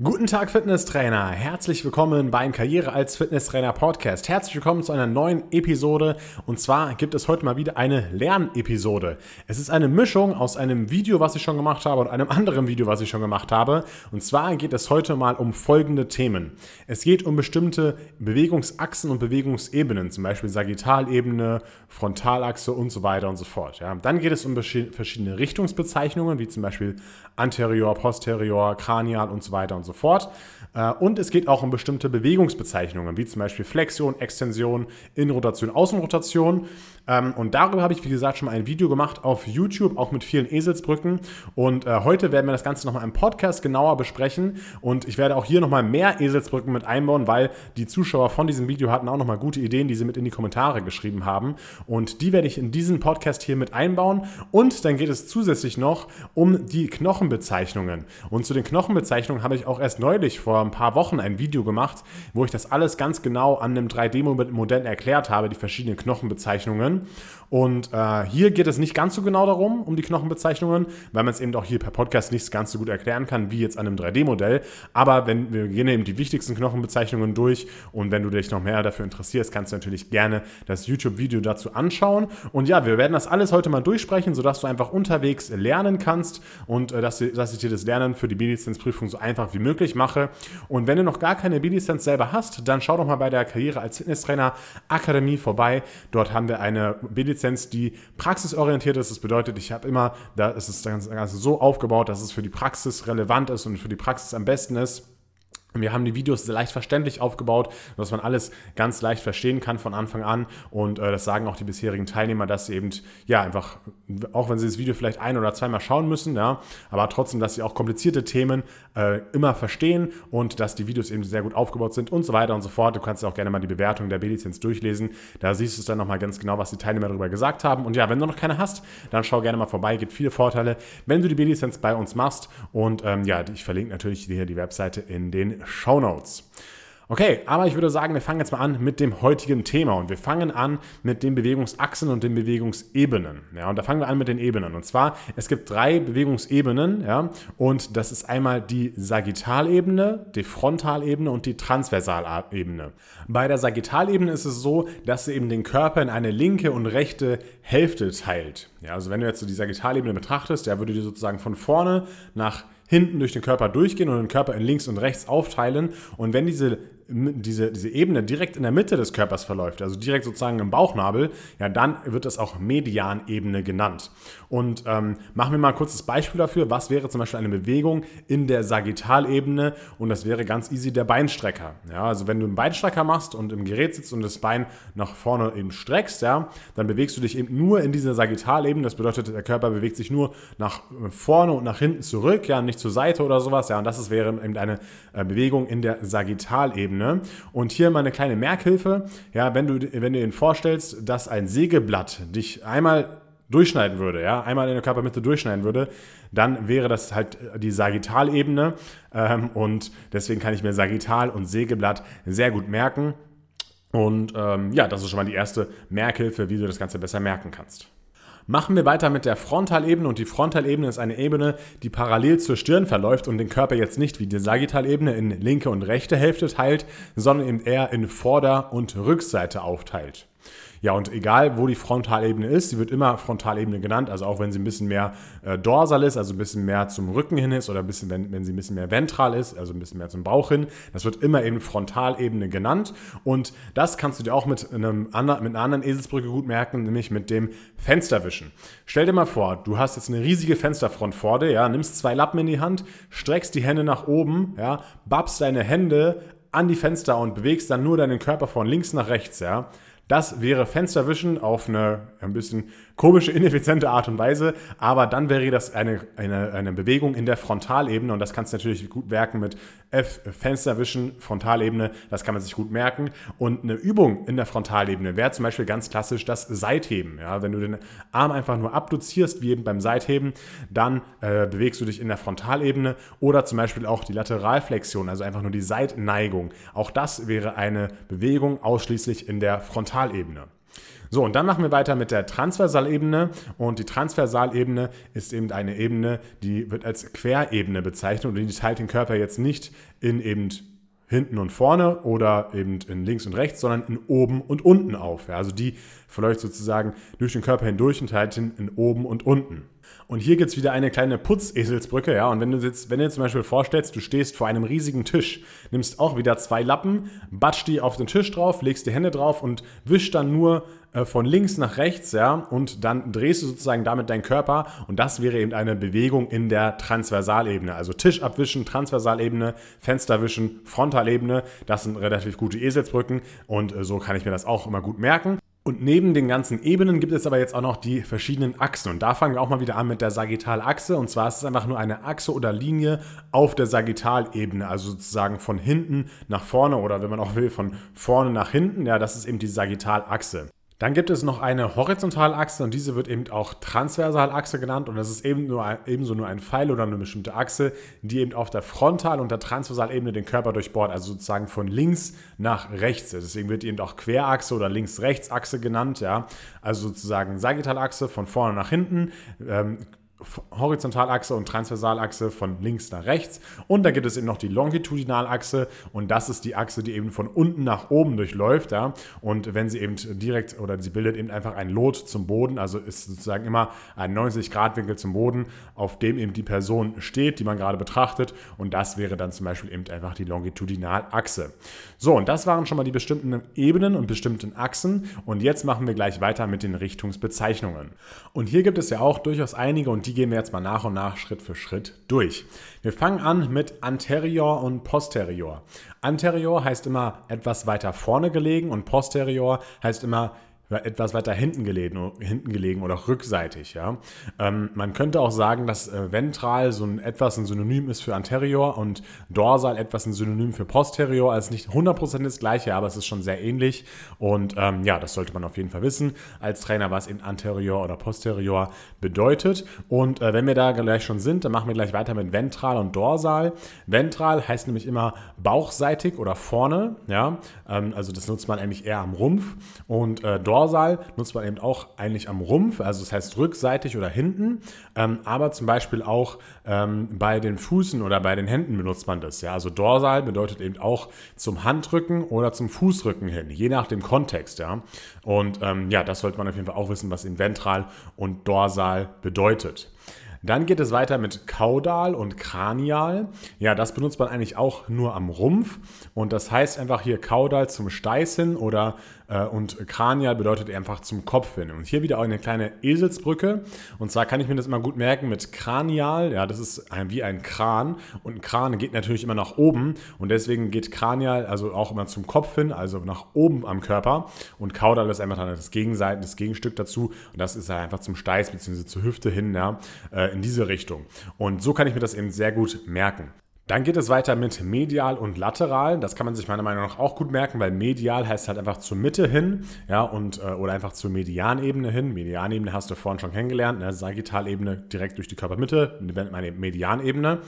Guten Tag, Fitnesstrainer. Herzlich willkommen beim Karriere als Fitnesstrainer Podcast. Herzlich willkommen zu einer neuen Episode. Und zwar gibt es heute mal wieder eine Lernepisode. Es ist eine Mischung aus einem Video, was ich schon gemacht habe, und einem anderen Video, was ich schon gemacht habe. Und zwar geht es heute mal um folgende Themen. Es geht um bestimmte Bewegungsachsen und Bewegungsebenen, zum Beispiel Sagittalebene, Frontalachse und so weiter und so fort. Ja. Dann geht es um verschiedene Richtungsbezeichnungen, wie zum Beispiel anterior, posterior, kranial und so weiter und so fort. Äh, und es geht auch um bestimmte Bewegungsbezeichnungen, wie zum Beispiel Flexion, Extension, Innenrotation, Außenrotation. Ähm, und darüber habe ich, wie gesagt, schon mal ein Video gemacht auf YouTube, auch mit vielen Eselsbrücken. Und äh, heute werden wir das Ganze nochmal im Podcast genauer besprechen. Und ich werde auch hier nochmal mehr Eselsbrücken mit einbauen, weil die Zuschauer von diesem Video hatten auch nochmal gute Ideen, die sie mit in die Kommentare geschrieben haben. Und die werde ich in diesen Podcast hier mit einbauen. Und dann geht es zusätzlich noch um die Knochenbezeichnungen. Und zu den Knochenbezeichnungen habe ich auch erst neulich vor ein paar Wochen ein Video gemacht, wo ich das alles ganz genau an einem 3D-Modell erklärt habe, die verschiedenen Knochenbezeichnungen. Und äh, hier geht es nicht ganz so genau darum, um die Knochenbezeichnungen, weil man es eben auch hier per Podcast nicht ganz so gut erklären kann, wie jetzt an einem 3D-Modell. Aber wenn wir gehen eben die wichtigsten Knochenbezeichnungen durch und wenn du dich noch mehr dafür interessierst, kannst du natürlich gerne das YouTube-Video dazu anschauen. Und ja, wir werden das alles heute mal durchsprechen, sodass du einfach unterwegs lernen kannst und äh, dass, dass ich dir das Lernen für die B-Lizenz-Prüfung so einfach wie möglich mache. Und wenn du noch gar keine B-Lizenz selber hast, dann schau doch mal bei der Karriere als Fitnesstrainer Akademie vorbei. Dort haben wir eine B-Lizenz Lizenz, die praxisorientiert ist. Das bedeutet, ich habe immer, da ist das Ganze so aufgebaut, dass es für die Praxis relevant ist und für die Praxis am besten ist. Wir haben die Videos leicht verständlich aufgebaut, dass man alles ganz leicht verstehen kann von Anfang an. Und äh, das sagen auch die bisherigen Teilnehmer, dass sie eben, ja, einfach, auch wenn sie das Video vielleicht ein- oder zweimal schauen müssen, ja, aber trotzdem, dass sie auch komplizierte Themen äh, immer verstehen und dass die Videos eben sehr gut aufgebaut sind und so weiter und so fort. Du kannst auch gerne mal die Bewertung der B-Lizenz durchlesen. Da siehst du es dann nochmal ganz genau, was die Teilnehmer darüber gesagt haben. Und ja, wenn du noch keine hast, dann schau gerne mal vorbei. Gibt viele Vorteile, wenn du die B-Lizenz bei uns machst. Und ähm, ja, ich verlinke natürlich hier die Webseite in den Show Notes. Okay, aber ich würde sagen, wir fangen jetzt mal an mit dem heutigen Thema und wir fangen an mit den Bewegungsachsen und den Bewegungsebenen. Ja, und da fangen wir an mit den Ebenen. Und zwar, es gibt drei Bewegungsebenen, ja, und das ist einmal die Sagittalebene, die Frontalebene und die Transversalebene. Bei der Sagittalebene ist es so, dass sie eben den Körper in eine linke und rechte Hälfte teilt. Ja, also wenn du jetzt so die Sagittalebene betrachtest, der würde dir sozusagen von vorne nach hinten durch den Körper durchgehen und den Körper in links und rechts aufteilen. Und wenn diese diese, diese Ebene direkt in der Mitte des Körpers verläuft, also direkt sozusagen im Bauchnabel, ja, dann wird das auch Medianebene genannt. Und ähm, machen wir mal ein kurzes Beispiel dafür. Was wäre zum Beispiel eine Bewegung in der Sagittalebene? Und das wäre ganz easy der Beinstrecker. Ja, also wenn du einen Beinstrecker machst und im Gerät sitzt und das Bein nach vorne eben streckst, ja, dann bewegst du dich eben nur in dieser Sagittalebene. Das bedeutet, der Körper bewegt sich nur nach vorne und nach hinten zurück, ja, nicht zur Seite oder sowas. Ja, und das wäre eben eine äh, Bewegung in der Sagittalebene. Ebene. Und hier mal eine kleine Merkhilfe. Ja, wenn du, wenn du dir vorstellst, dass ein Sägeblatt dich einmal durchschneiden würde, ja, einmal in der Körpermitte durchschneiden würde, dann wäre das halt die Sagittalebene. Ähm, und deswegen kann ich mir Sagittal und Sägeblatt sehr gut merken. Und ähm, ja, das ist schon mal die erste Merkhilfe, wie du das Ganze besser merken kannst. Machen wir weiter mit der Frontalebene und die Frontalebene ist eine Ebene, die parallel zur Stirn verläuft und den Körper jetzt nicht wie die Sagittalebene in linke und rechte Hälfte teilt, sondern eben eher in Vorder- und Rückseite aufteilt. Ja, und egal wo die Frontalebene ist, sie wird immer Frontalebene genannt, also auch wenn sie ein bisschen mehr äh, dorsal ist, also ein bisschen mehr zum Rücken hin ist oder ein bisschen, wenn, wenn sie ein bisschen mehr ventral ist, also ein bisschen mehr zum Bauch hin, das wird immer eben Frontalebene genannt und das kannst du dir auch mit, einem, mit einer anderen Eselsbrücke gut merken, nämlich mit dem Fensterwischen. Stell dir mal vor, du hast jetzt eine riesige Fensterfront vor dir, ja, nimmst zwei Lappen in die Hand, streckst die Hände nach oben, ja, babst deine Hände an die Fenster und bewegst dann nur deinen Körper von links nach rechts, ja. Das wäre Fensterwischen auf eine ein bisschen komische, ineffiziente Art und Weise, aber dann wäre das eine, eine, eine Bewegung in der Frontalebene und das kannst du natürlich gut merken mit F, Fensterwischen, Frontalebene, das kann man sich gut merken. Und eine Übung in der Frontalebene wäre zum Beispiel ganz klassisch das Seitheben. Ja, wenn du den Arm einfach nur abduzierst, wie eben beim Seitheben, dann äh, bewegst du dich in der Frontalebene oder zum Beispiel auch die Lateralflexion, also einfach nur die Seitneigung. Auch das wäre eine Bewegung ausschließlich in der Frontalebene. So, und dann machen wir weiter mit der Transversalebene. Und die Transversalebene ist eben eine Ebene, die wird als Querebene bezeichnet und die teilt den Körper jetzt nicht in eben hinten und vorne oder eben in links und rechts, sondern in oben und unten auf. Ja, also die verläuft sozusagen durch den Körper hindurch und teilt ihn in oben und unten. Und hier gibt es wieder eine kleine Putzeselsbrücke, ja. Und wenn du jetzt, wenn du dir zum Beispiel vorstellst, du stehst vor einem riesigen Tisch, nimmst auch wieder zwei Lappen, batsch die auf den Tisch drauf, legst die Hände drauf und wisch dann nur äh, von links nach rechts, ja, und dann drehst du sozusagen damit deinen Körper und das wäre eben eine Bewegung in der Transversalebene. Also Tisch abwischen, Transversalebene, Fenster wischen, Frontalebene, das sind relativ gute Eselsbrücken und äh, so kann ich mir das auch immer gut merken. Und neben den ganzen Ebenen gibt es aber jetzt auch noch die verschiedenen Achsen. Und da fangen wir auch mal wieder an mit der Sagittalachse. Und zwar ist es einfach nur eine Achse oder Linie auf der Sagittalebene, also sozusagen von hinten nach vorne oder wenn man auch will, von vorne nach hinten. Ja, das ist eben die Sagittalachse. Dann gibt es noch eine Horizontalachse und diese wird eben auch Transversalachse genannt und das ist eben nur ebenso nur ein Pfeil oder eine bestimmte Achse, die eben auf der Frontal- und der Transversalebene den Körper durchbohrt, also sozusagen von links nach rechts. Deswegen wird eben auch Querachse oder Links-Rechts-Achse genannt, ja. Also sozusagen Sagittalachse von vorne nach hinten, ähm, Horizontalachse und Transversalachse von links nach rechts. Und dann gibt es eben noch die Longitudinalachse und das ist die Achse, die eben von unten nach oben durchläuft. Ja? Und wenn sie eben direkt oder sie bildet eben einfach ein Lot zum Boden, also ist sozusagen immer ein 90-Grad-Winkel zum Boden, auf dem eben die Person steht, die man gerade betrachtet. Und das wäre dann zum Beispiel eben einfach die Longitudinalachse. So, und das waren schon mal die bestimmten Ebenen und bestimmten Achsen. Und jetzt machen wir gleich weiter mit den Richtungsbezeichnungen. Und hier gibt es ja auch durchaus einige und die gehen wir jetzt mal nach und nach Schritt für Schritt durch. Wir fangen an mit anterior und posterior. Anterior heißt immer etwas weiter vorne gelegen und posterior heißt immer etwas weiter hinten gelegen, hinten gelegen oder rückseitig. Ja? Ähm, man könnte auch sagen, dass äh, ventral so ein, etwas ein Synonym ist für anterior und dorsal etwas ein Synonym für posterior. Also nicht 100% das gleiche, aber es ist schon sehr ähnlich. Und ähm, ja, das sollte man auf jeden Fall wissen als Trainer, was in anterior oder posterior bedeutet. Und äh, wenn wir da gleich schon sind, dann machen wir gleich weiter mit ventral und dorsal. Ventral heißt nämlich immer bauchseitig oder vorne. Ja? Ähm, also das nutzt man eigentlich eher am Rumpf. Und äh, dorsal Dorsal nutzt man eben auch eigentlich am Rumpf, also das heißt rückseitig oder hinten, ähm, aber zum Beispiel auch ähm, bei den Füßen oder bei den Händen benutzt man das. Ja? Also Dorsal bedeutet eben auch zum Handrücken oder zum Fußrücken hin, je nach dem Kontext. Ja? Und ähm, ja, das sollte man auf jeden Fall auch wissen, was in Ventral und Dorsal bedeutet. Dann geht es weiter mit Kaudal und Kranial. Ja, das benutzt man eigentlich auch nur am Rumpf. Und das heißt einfach hier Kaudal zum Steiß hin oder und Kranial bedeutet einfach zum Kopf hin. Und hier wieder auch eine kleine Eselsbrücke. Und zwar kann ich mir das immer gut merken mit Kranial. Ja, das ist ein, wie ein Kran. Und ein Kran geht natürlich immer nach oben. Und deswegen geht Kranial also auch immer zum Kopf hin, also nach oben am Körper. Und Kaudal ist einfach dann das Gegenseiten, das Gegenstück dazu. Und das ist einfach zum Steiß bzw. zur Hüfte hin, ja, äh, in diese Richtung. Und so kann ich mir das eben sehr gut merken. Dann geht es weiter mit medial und lateral. Das kann man sich meiner Meinung nach auch gut merken, weil medial heißt halt einfach zur Mitte hin, ja, und, äh, oder einfach zur Medianebene hin. Medianebene hast du vorhin schon kennengelernt, ne? Sagittalebene direkt durch die Körpermitte, meine Medianebene.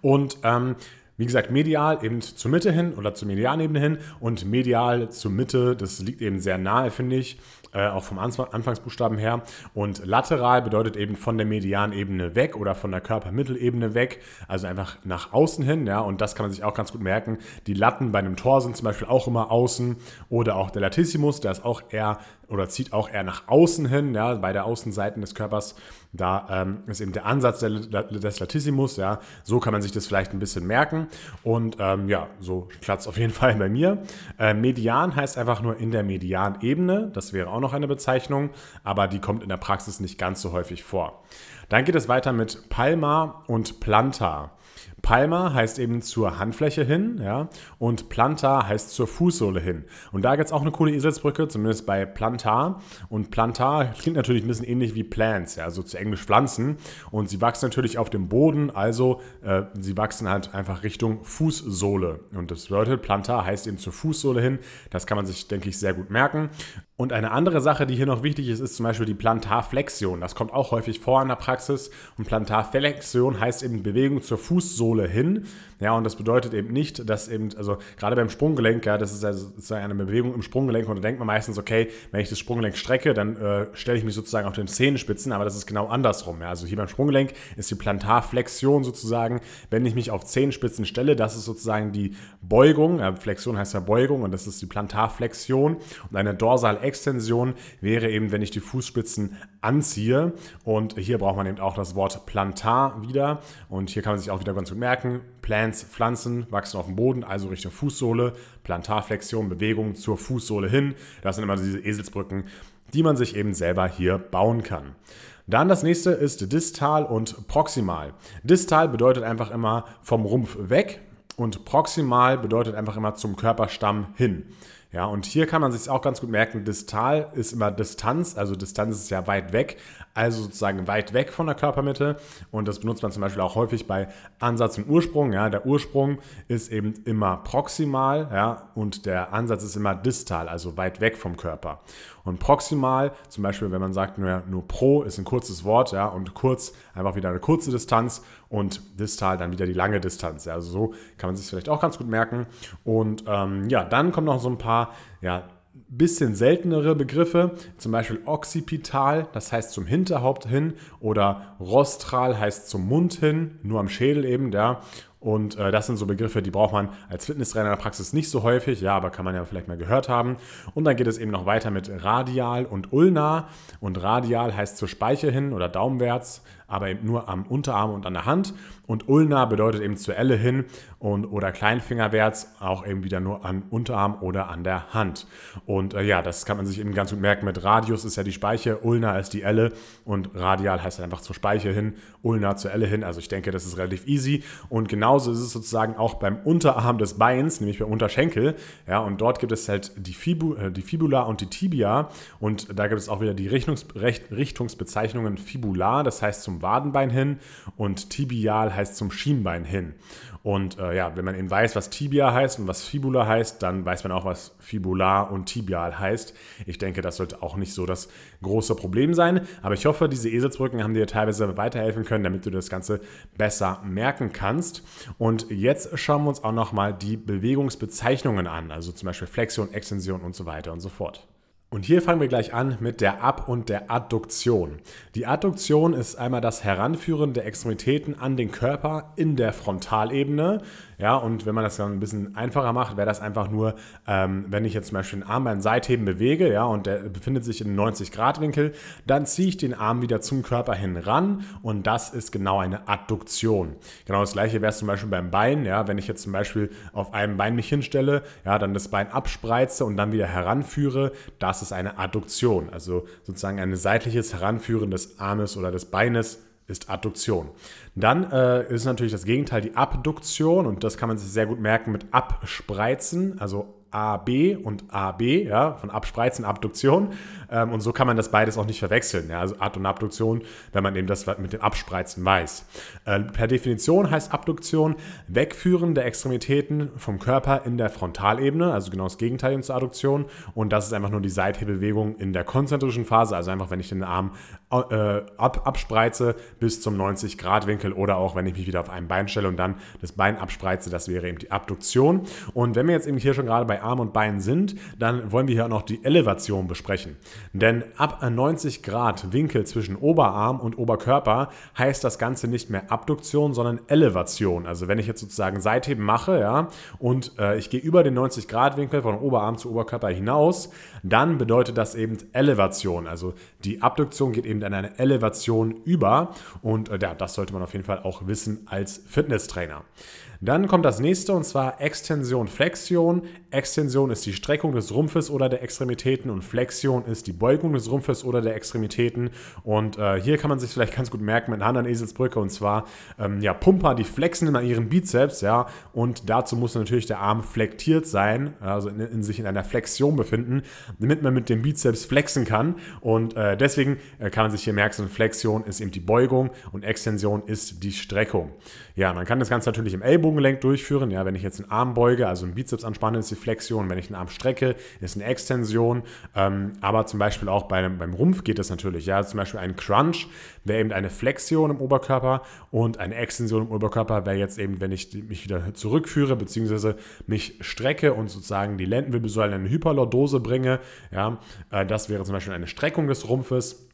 Und ähm, wie gesagt, medial eben zur Mitte hin oder zur Medianebene hin und medial zur Mitte, das liegt eben sehr nahe, finde ich äh, auch vom Anfangsbuchstaben her. Und lateral bedeutet eben von der Medianebene weg oder von der Körpermittelebene weg, also einfach nach außen hin. Ja, und das kann man sich auch ganz gut merken. Die Latten bei einem Tor sind zum Beispiel auch immer außen oder auch der Latissimus, der ist auch eher oder zieht auch eher nach außen hin, ja, bei der Außenseiten des Körpers. Da ähm, ist eben der Ansatz des Latissimus, ja. So kann man sich das vielleicht ein bisschen merken. Und ähm, ja, so klappt auf jeden Fall bei mir. Äh, Median heißt einfach nur in der Medianebene. Das wäre auch noch eine Bezeichnung, aber die kommt in der Praxis nicht ganz so häufig vor. Dann geht es weiter mit Palma und Planta. Palma heißt eben zur Handfläche hin, ja, und Plantar heißt zur Fußsohle hin. Und da gibt es auch eine coole Eselsbrücke, zumindest bei Plantar. Und Plantar klingt natürlich ein bisschen ähnlich wie Plants, ja, also zu Englisch Pflanzen. Und sie wachsen natürlich auf dem Boden, also äh, sie wachsen halt einfach Richtung Fußsohle. Und das bedeutet, Plantar heißt eben zur Fußsohle hin. Das kann man sich, denke ich, sehr gut merken. Und eine andere Sache, die hier noch wichtig ist, ist zum Beispiel die Plantarflexion. Das kommt auch häufig vor in der Praxis. Und Plantarflexion heißt eben Bewegung zur Fußsohle hin. Ja, und das bedeutet eben nicht, dass eben, also gerade beim Sprunggelenk, ja, das ist also sozusagen eine Bewegung im Sprunggelenk und da denkt man meistens, okay, wenn ich das Sprunggelenk strecke, dann äh, stelle ich mich sozusagen auf den Zehenspitzen, aber das ist genau andersrum. Ja. Also hier beim Sprunggelenk ist die Plantarflexion sozusagen, wenn ich mich auf Zehenspitzen stelle, das ist sozusagen die Beugung. Ja, Flexion heißt ja Beugung und das ist die Plantarflexion. Und eine Dorsalextension wäre eben, wenn ich die Fußspitzen anziehe. Und hier braucht man eben auch das Wort Plantar wieder. Und hier kann man sich auch wieder ganz gut merken. Plants, Pflanzen wachsen auf dem Boden, also Richtung Fußsohle. Plantarflexion, Bewegung zur Fußsohle hin. Das sind immer diese Eselsbrücken, die man sich eben selber hier bauen kann. Dann das nächste ist distal und proximal. Distal bedeutet einfach immer vom Rumpf weg und proximal bedeutet einfach immer zum Körperstamm hin. Ja, und hier kann man sich auch ganz gut merken, distal ist immer Distanz, also Distanz ist ja weit weg, also sozusagen weit weg von der Körpermitte. Und das benutzt man zum Beispiel auch häufig bei Ansatz und Ursprung. Ja, der Ursprung ist eben immer proximal, ja, und der Ansatz ist immer distal, also weit weg vom Körper. Und proximal, zum Beispiel, wenn man sagt, nur, nur pro ist ein kurzes Wort, ja, und kurz einfach wieder eine kurze Distanz und distal dann wieder die lange Distanz. Ja, also so kann man sich vielleicht auch ganz gut merken. Und ähm, ja, dann kommen noch so ein paar, ja, bisschen seltenere Begriffe, zum Beispiel occipital, das heißt zum Hinterhaupt hin, oder rostral heißt zum Mund hin, nur am Schädel eben, ja. Und äh, das sind so Begriffe, die braucht man als Fitnesstrainer in der Praxis nicht so häufig, ja, aber kann man ja vielleicht mal gehört haben. Und dann geht es eben noch weiter mit radial und ulnar. Und radial heißt zur Speiche hin oder daumenwärts, aber eben nur am Unterarm und an der Hand. Und ulnar bedeutet eben zur Elle hin und, oder Kleinfingerwärts, auch eben wieder nur an Unterarm oder an der Hand. Und äh, ja, das kann man sich eben ganz gut merken. Mit Radius ist ja die Speiche, ulnar ist die Elle und radial heißt einfach zur Speiche hin, ulnar zur Elle hin. Also ich denke, das ist relativ easy. Und genauso ist es sozusagen auch beim Unterarm des Beins, nämlich beim Unterschenkel. Ja, und dort gibt es halt die, Fibu, äh, die Fibula und die Tibia. Und da gibt es auch wieder die Richtungs, Richtungsbezeichnungen Fibular, das heißt zum Wadenbein hin, und tibial heißt zum Schienbein hin. Und äh, ja, wenn man eben weiß, was Tibia heißt und was Fibula heißt, dann weiß man auch, was Fibular und Tibial heißt. Ich denke, das sollte auch nicht so das große Problem sein. Aber ich hoffe, diese Eselsbrücken haben dir teilweise weiterhelfen können, damit du das Ganze besser merken kannst. Und jetzt schauen wir uns auch nochmal die Bewegungsbezeichnungen an, also zum Beispiel Flexion, Extension und so weiter und so fort. Und hier fangen wir gleich an mit der Ab- und der Adduktion. Die Adduktion ist einmal das Heranführen der Extremitäten an den Körper in der Frontalebene. Ja, und wenn man das dann ein bisschen einfacher macht, wäre das einfach nur, ähm, wenn ich jetzt zum Beispiel den Arm beim Seitheben bewege, ja, und der befindet sich in 90-Grad-Winkel, dann ziehe ich den Arm wieder zum Körper hin ran und das ist genau eine Adduktion. Genau das gleiche wäre es zum Beispiel beim Bein, ja, wenn ich jetzt zum Beispiel auf einem Bein mich hinstelle, ja, dann das Bein abspreize und dann wieder heranführe, das ist eine Adduktion, also sozusagen ein seitliches Heranführen des Armes oder des Beines ist Adduktion. Dann äh, ist natürlich das Gegenteil die Abduktion und das kann man sich sehr gut merken mit Abspreizen, also AB und AB, ja, von Abspreizen, Abduktion. Ähm, und so kann man das beides auch nicht verwechseln. Ja, also Ad- und Abduktion, wenn man eben das mit dem Abspreizen weiß. Äh, per Definition heißt Abduktion Wegführen der Extremitäten vom Körper in der Frontalebene, also genau das Gegenteil zur Adduktion. Und das ist einfach nur die Seithebbewegung in der konzentrischen Phase, also einfach, wenn ich den Arm ab, abspreize bis zum 90-Grad-Winkel oder auch, wenn ich mich wieder auf ein Bein stelle und dann das Bein abspreize, das wäre eben die Abduktion. Und wenn wir jetzt eben hier schon gerade bei Arm und Bein sind, dann wollen wir hier auch noch die Elevation besprechen. Denn ab 90 Grad Winkel zwischen Oberarm und Oberkörper heißt das Ganze nicht mehr Abduktion, sondern Elevation. Also wenn ich jetzt sozusagen Seitheben mache, ja, und äh, ich gehe über den 90 Grad Winkel von Oberarm zu Oberkörper hinaus, dann bedeutet das eben Elevation. Also die Abduktion geht eben in eine Elevation über und äh, ja, das sollte man auf jeden Fall auch wissen als Fitnesstrainer. Dann kommt das nächste und zwar Extension, Flexion. Extension ist die Streckung des Rumpfes oder der Extremitäten und Flexion ist die Beugung des Rumpfes oder der Extremitäten. Und äh, hier kann man sich vielleicht ganz gut merken mit einer anderen Eselsbrücke und zwar ähm, ja, Pumper, die flexen immer ihren Bizeps, ja, und dazu muss natürlich der Arm flektiert sein, also in, in sich in einer Flexion befinden, damit man mit dem Bizeps flexen kann. Und äh, deswegen äh, kann man sich hier merken, Flexion ist eben die Beugung und Extension ist die Streckung. Ja, man kann das Ganze natürlich im Ellbogen Ellenbogengelenk durchführen. Ja, wenn ich jetzt einen Arm beuge, also einen Bizeps anspanne, ist die Flexion. Wenn ich einen Arm strecke, ist eine Extension. Ähm, aber zum Beispiel auch bei, beim Rumpf geht das natürlich. Ja, zum Beispiel ein Crunch wäre eben eine Flexion im Oberkörper und eine Extension im Oberkörper wäre jetzt eben, wenn ich mich wieder zurückführe, beziehungsweise mich strecke und sozusagen die Lendenwirbelsäule in eine Hyperlordose bringe. Ja, äh, das wäre zum Beispiel eine Streckung des Rumpfes.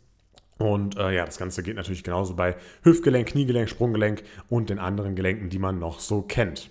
Und äh, ja, das Ganze geht natürlich genauso bei Hüftgelenk, Kniegelenk, Sprunggelenk und den anderen Gelenken, die man noch so kennt.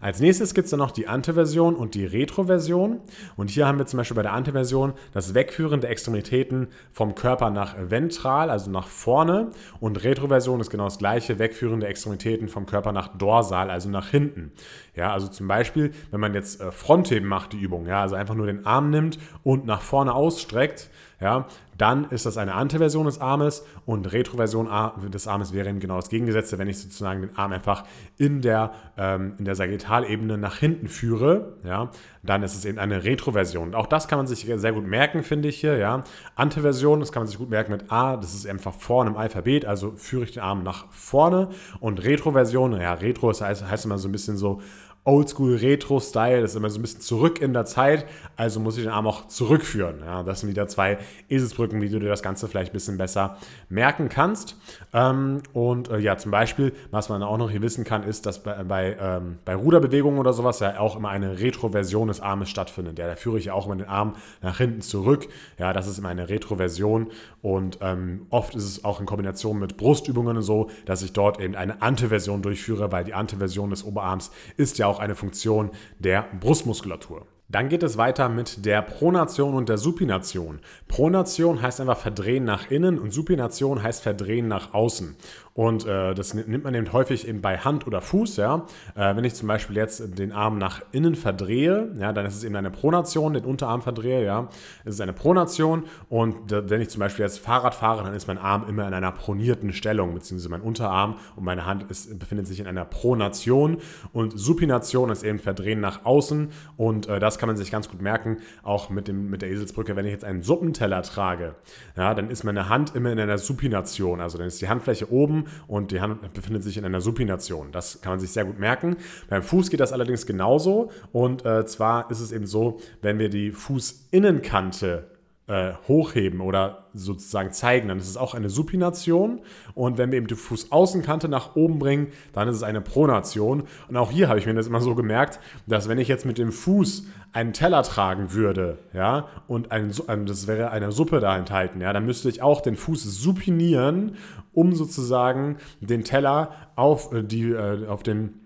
Als nächstes gibt es dann noch die Anteversion und die Retroversion. Und hier haben wir zum Beispiel bei der Anteversion das Wegführen der Extremitäten vom Körper nach ventral, also nach vorne. Und Retroversion ist genau das gleiche, Wegführen der Extremitäten vom Körper nach dorsal, also nach hinten. Ja, also zum Beispiel, wenn man jetzt äh, Frontheben macht, die Übung, ja, also einfach nur den Arm nimmt und nach vorne ausstreckt, ja, dann ist das eine Anteversion des Armes und Retroversion des Armes wäre eben genau das Gegengesetzte, wenn ich sozusagen den Arm einfach in der, ähm, in der Sagittalebene nach hinten führe, ja, dann ist es eben eine Retroversion. auch das kann man sich sehr gut merken, finde ich hier, ja. Anteversion, das kann man sich gut merken mit A, das ist einfach vorne im Alphabet, also führe ich den Arm nach vorne und Retroversion, ja, Retro das heißt, heißt immer so ein bisschen so Oldschool-Retro-Style, das ist immer so ein bisschen zurück in der Zeit, also muss ich den Arm auch zurückführen. Ja, das sind wieder zwei Eselsbrücken, wie du dir das Ganze vielleicht ein bisschen besser merken kannst. Ähm, und äh, ja, zum Beispiel, was man auch noch hier wissen kann, ist, dass bei, bei, ähm, bei Ruderbewegungen oder sowas ja auch immer eine Retroversion des Armes stattfindet. Ja, da führe ich ja auch immer den Arm nach hinten zurück. Ja, das ist immer eine Retroversion und ähm, oft ist es auch in Kombination mit Brustübungen so, dass ich dort eben eine Anteversion durchführe, weil die Anteversion des Oberarms ist ja auch auch eine Funktion der Brustmuskulatur. Dann geht es weiter mit der Pronation und der Supination. Pronation heißt einfach verdrehen nach innen und Supination heißt verdrehen nach außen. Und äh, das nimmt man eben häufig eben bei Hand oder Fuß. Ja? Äh, wenn ich zum Beispiel jetzt den Arm nach innen verdrehe, ja, dann ist es eben eine Pronation, den Unterarm verdrehe, ja, es ist eine Pronation. Und wenn ich zum Beispiel jetzt Fahrrad fahre, dann ist mein Arm immer in einer pronierten Stellung, beziehungsweise mein Unterarm und meine Hand ist, befindet sich in einer Pronation. Und Supination ist eben Verdrehen nach außen. Und äh, das kann man sich ganz gut merken, auch mit, dem, mit der Eselsbrücke. Wenn ich jetzt einen Suppenteller trage, ja, dann ist meine Hand immer in einer Supination. Also dann ist die Handfläche oben und die Hand befindet sich in einer Supination. Das kann man sich sehr gut merken. Beim Fuß geht das allerdings genauso und äh, zwar ist es eben so, wenn wir die Fußinnenkante äh, hochheben oder sozusagen zeigen, dann ist es auch eine Supination. Und wenn wir eben die Fußaußenkante nach oben bringen, dann ist es eine Pronation. Und auch hier habe ich mir das immer so gemerkt, dass wenn ich jetzt mit dem Fuß einen Teller tragen würde, ja, und ein, das wäre eine Suppe da enthalten, ja, dann müsste ich auch den Fuß supinieren, um sozusagen den Teller auf, äh, die, äh, auf den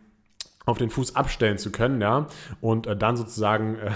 auf den Fuß abstellen zu können, ja, und dann sozusagen äh,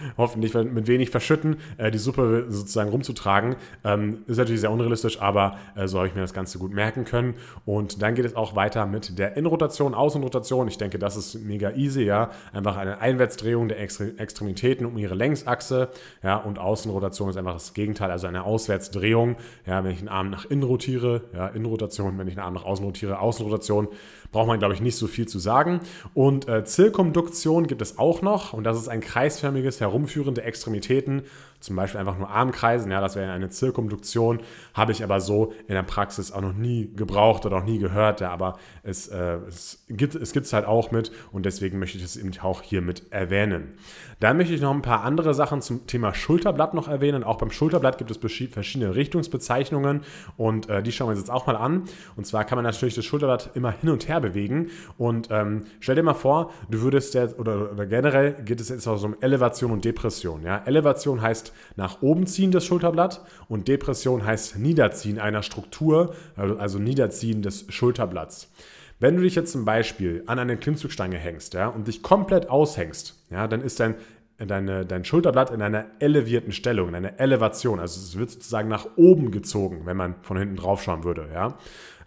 hoffentlich mit wenig Verschütten, äh, die Suppe sozusagen rumzutragen. Ähm, ist natürlich sehr unrealistisch, aber äh, so habe ich mir das Ganze gut merken können. Und dann geht es auch weiter mit der Innenrotation, Außenrotation. Ich denke, das ist mega easy, ja. Einfach eine Einwärtsdrehung der Extremitäten um ihre Längsachse, ja. Und Außenrotation ist einfach das Gegenteil, also eine Auswärtsdrehung, ja. Wenn ich einen Arm nach innen rotiere, ja, Innenrotation, wenn ich einen Arm nach außen rotiere, Außenrotation, braucht man, glaube ich, nicht so viel zu sagen. Und äh, Zirkumduktion gibt es auch noch und das ist ein kreisförmiges herumführende Extremitäten, zum Beispiel einfach nur Armkreisen, ja, das wäre eine Zirkumduktion, habe ich aber so in der Praxis auch noch nie gebraucht oder auch nie gehört, ja, aber es, äh, es gibt es halt auch mit und deswegen möchte ich es eben auch hier mit erwähnen. Dann möchte ich noch ein paar andere Sachen zum Thema Schulterblatt noch erwähnen. Auch beim Schulterblatt gibt es verschiedene Richtungsbezeichnungen und äh, die schauen wir uns jetzt auch mal an. Und zwar kann man natürlich das Schulterblatt immer hin und her bewegen und ähm, stell dir mal vor, du würdest jetzt, oder, oder generell geht es jetzt auch so um Elevation und Depression. Ja? Elevation heißt nach oben ziehen des Schulterblatt und Depression heißt Niederziehen einer Struktur, also Niederziehen des Schulterblatts. Wenn du dich jetzt zum Beispiel an eine Klimmzugstange hängst ja, und dich komplett aushängst, ja, dann ist dein, deine, dein Schulterblatt in einer elevierten Stellung, in einer Elevation. Also es wird sozusagen nach oben gezogen, wenn man von hinten drauf schauen würde. Ja.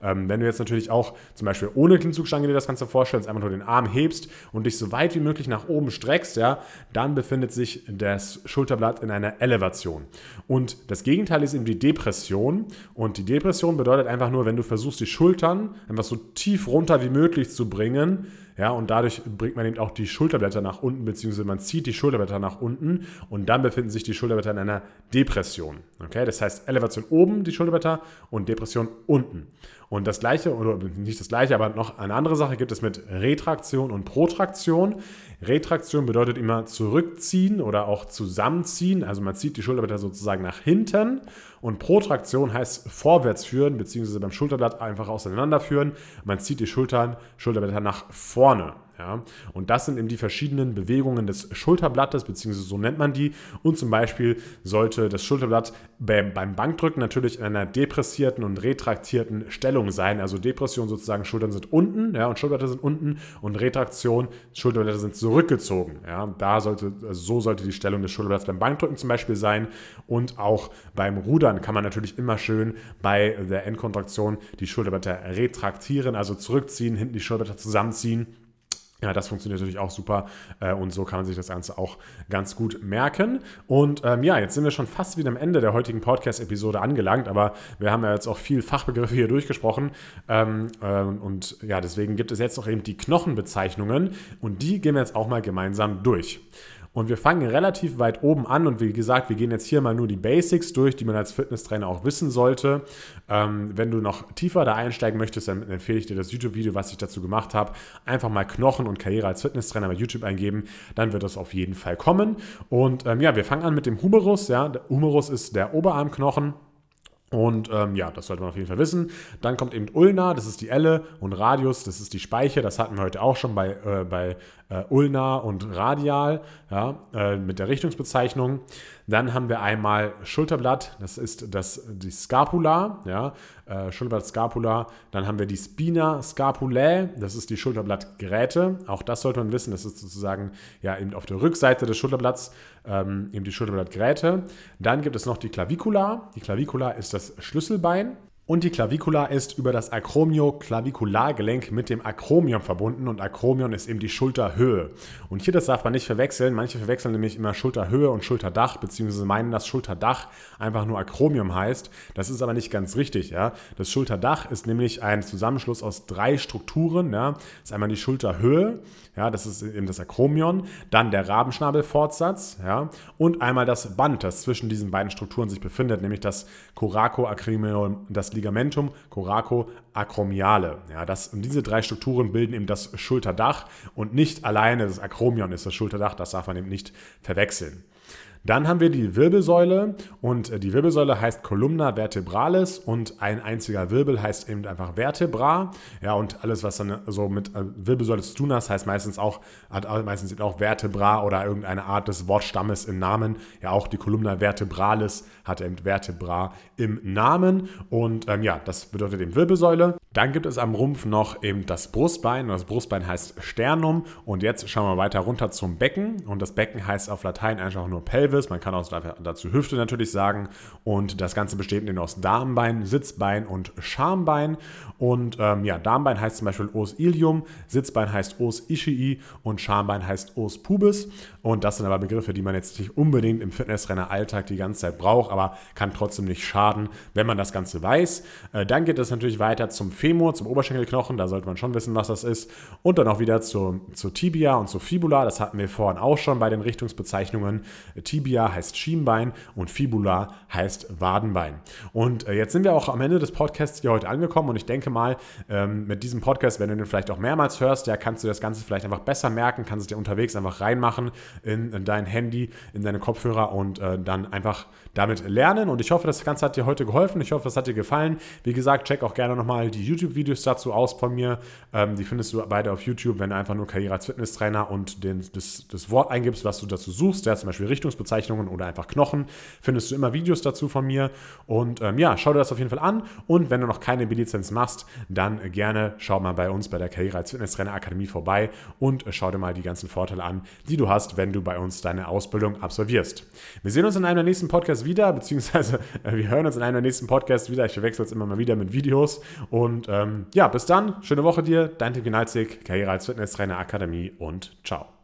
Ähm, wenn du jetzt natürlich auch zum Beispiel ohne Klimmzugstange dir das Ganze vorstellst, einfach nur den Arm hebst und dich so weit wie möglich nach oben streckst, ja, dann befindet sich das Schulterblatt in einer Elevation. Und das Gegenteil ist eben die Depression. Und die Depression bedeutet einfach nur, wenn du versuchst, die Schultern einfach so tief runter wie möglich zu bringen, ja, und dadurch bringt man eben auch die Schulterblätter nach unten, beziehungsweise man zieht die Schulterblätter nach unten und dann befinden sich die Schulterblätter in einer Depression. Okay, das heißt Elevation oben, die Schulterblätter, und Depression unten. Und das gleiche, oder nicht das gleiche, aber noch eine andere Sache gibt es mit Retraktion und Protraktion. Retraktion bedeutet immer zurückziehen oder auch zusammenziehen. Also man zieht die Schulterblätter sozusagen nach hinten. Und Protraktion heißt vorwärts führen, beziehungsweise beim Schulterblatt einfach auseinanderführen. Man zieht die Schultern, Schulterblätter nach vorne. Ja? Und das sind eben die verschiedenen Bewegungen des Schulterblattes, beziehungsweise so nennt man die. Und zum Beispiel sollte das Schulterblatt beim, Bankdrücken natürlich in einer depressierten und retraktierten Stellung sein. Also Depression sozusagen, Schultern sind unten ja, und Schulterblätter sind unten und Retraktion, Schulterblätter sind zurückgezogen. Ja? Da sollte, also so sollte die Stellung des Schulterblatts beim Bankdrücken zum Beispiel sein. Und auch beim Rudern kann man natürlich immer schön bei der Endkontraktion die Schulterblätter retraktieren, also zurückziehen, hinten die Schulterblätter zusammenziehen ja, das funktioniert natürlich auch super äh, und so kann man sich das Ganze auch ganz gut merken. Und ähm, ja, jetzt sind wir schon fast wieder am Ende der heutigen Podcast-Episode angelangt, aber wir haben ja jetzt auch viel Fachbegriffe hier durchgesprochen ähm, äh, und ja, deswegen gibt es jetzt noch eben die Knochenbezeichnungen und die gehen wir jetzt auch mal gemeinsam durch. Und wir fangen relativ weit oben an und wie gesagt, wir gehen jetzt hier mal nur die Basics durch, die man als Fitnesstrainer auch wissen sollte. Ähm, wenn du noch tiefer da einsteigen möchtest, dann empfehle ich dir das YouTube-Video, was ich dazu gemacht habe. Einfach mal Knochen und Karriere als Fitnesstrainer bei YouTube eingeben, dann wird das auf jeden Fall kommen. Und ähm, ja, wir fangen an mit dem Humerus. Ja. Der Humerus ist der Oberarmknochen. Und ähm, ja, das sollte man auf jeden Fall wissen. Dann kommt eben Ulna, das ist die Elle, und Radius, das ist die Speiche. Das hatten wir heute auch schon bei, äh, bei äh, Ulna und Radial ja, äh, mit der Richtungsbezeichnung. Dann haben wir einmal Schulterblatt, das ist das, die Scapula, ja, äh, Schulterblatt Scapula. Dann haben wir die Spina Scapulae, das ist die Schulterblattgräte. Auch das sollte man wissen, das ist sozusagen ja eben auf der Rückseite des Schulterblatts ähm, eben die Schulterblattgräte. Dann gibt es noch die Clavicula. Die Clavicula ist das Schlüsselbein. Und die Clavicula ist über das Acromio-Clavikulargelenk mit dem Acromion verbunden und Acromion ist eben die Schulterhöhe. Und hier, das darf man nicht verwechseln. Manche verwechseln nämlich immer Schulterhöhe und Schulterdach, beziehungsweise meinen, dass Schulterdach einfach nur Acromion heißt. Das ist aber nicht ganz richtig. Ja? Das Schulterdach ist nämlich ein Zusammenschluss aus drei Strukturen. Ja? Das ist einmal die Schulterhöhe, ja, das ist eben das Akromion, dann der Rabenschnabelfortsatz, ja, und einmal das Band, das zwischen diesen beiden Strukturen sich befindet, nämlich das Coraco-Acromion, das Ligamentum Coraco-acromiale. Ja, das, und diese drei Strukturen bilden eben das Schulterdach und nicht alleine das Akromion ist das Schulterdach, das darf man eben nicht verwechseln. Dann haben wir die Wirbelsäule und äh, die Wirbelsäule heißt Columna vertebralis und ein einziger Wirbel heißt eben einfach Vertebra. Ja, und alles, was dann so mit äh, Wirbelsäule zu tun hat, heißt meistens auch, hat meistens auch Vertebra oder irgendeine Art des Wortstammes im Namen. Ja, auch die Columna vertebralis hat eben Vertebra im Namen und ähm, ja, das bedeutet eben Wirbelsäule. Dann gibt es am Rumpf noch eben das Brustbein und das Brustbein heißt Sternum und jetzt schauen wir weiter runter zum Becken und das Becken heißt auf Latein einfach nur Pelvis, man kann auch dazu Hüfte natürlich sagen und das Ganze besteht eben aus Darmbein, Sitzbein und Schambein und ähm, ja, Darmbein heißt zum Beispiel Os ilium, Sitzbein heißt Os ischii und Schambein heißt Os pubis und das sind aber Begriffe, die man jetzt nicht unbedingt im Fitnessrenner-Alltag die ganze Zeit braucht, aber kann trotzdem nicht schaden, wenn man das Ganze weiß. Äh, dann geht es natürlich weiter zum Femur, zum Oberschenkelknochen, da sollte man schon wissen, was das ist. Und dann auch wieder zur, zur Tibia und zur Fibula, das hatten wir vorhin auch schon bei den Richtungsbezeichnungen. Tibia heißt Schienbein und Fibula heißt Wadenbein. Und äh, jetzt sind wir auch am Ende des Podcasts hier heute angekommen und ich denke mal, ähm, mit diesem Podcast, wenn du den vielleicht auch mehrmals hörst, ja, kannst du das Ganze vielleicht einfach besser merken, kannst es dir unterwegs einfach reinmachen in, in dein Handy, in deine Kopfhörer und äh, dann einfach damit lernen. Und ich hoffe, das Ganze hat dir heute geholfen. Ich hoffe, es hat dir gefallen. Wie gesagt, check auch gerne nochmal die YouTube-Videos dazu aus von mir. Ähm, die findest du beide auf YouTube, wenn du einfach nur Karriere als Fitnesstrainer und den, das, das Wort eingibst, was du dazu suchst. Ja, zum Beispiel Richtungsbezeichnungen oder einfach Knochen. Findest du immer Videos dazu von mir. Und ähm, ja, schau dir das auf jeden Fall an. Und wenn du noch keine B-Lizenz machst, dann gerne schau mal bei uns bei der Karriere als Fitnesstrainer Akademie vorbei und schau dir mal die ganzen Vorteile an, die du hast, wenn du bei uns deine Ausbildung absolvierst. Wir sehen uns in einem der nächsten Podcasts wieder, beziehungsweise äh, wir hören uns in einem der nächsten Podcasts wieder. Ich verwechsel es immer mal wieder mit Videos. Und ähm, ja, bis dann. Schöne Woche dir. Dein Tim Ginalzig, Karriere als Fitnesstrainer Akademie und ciao.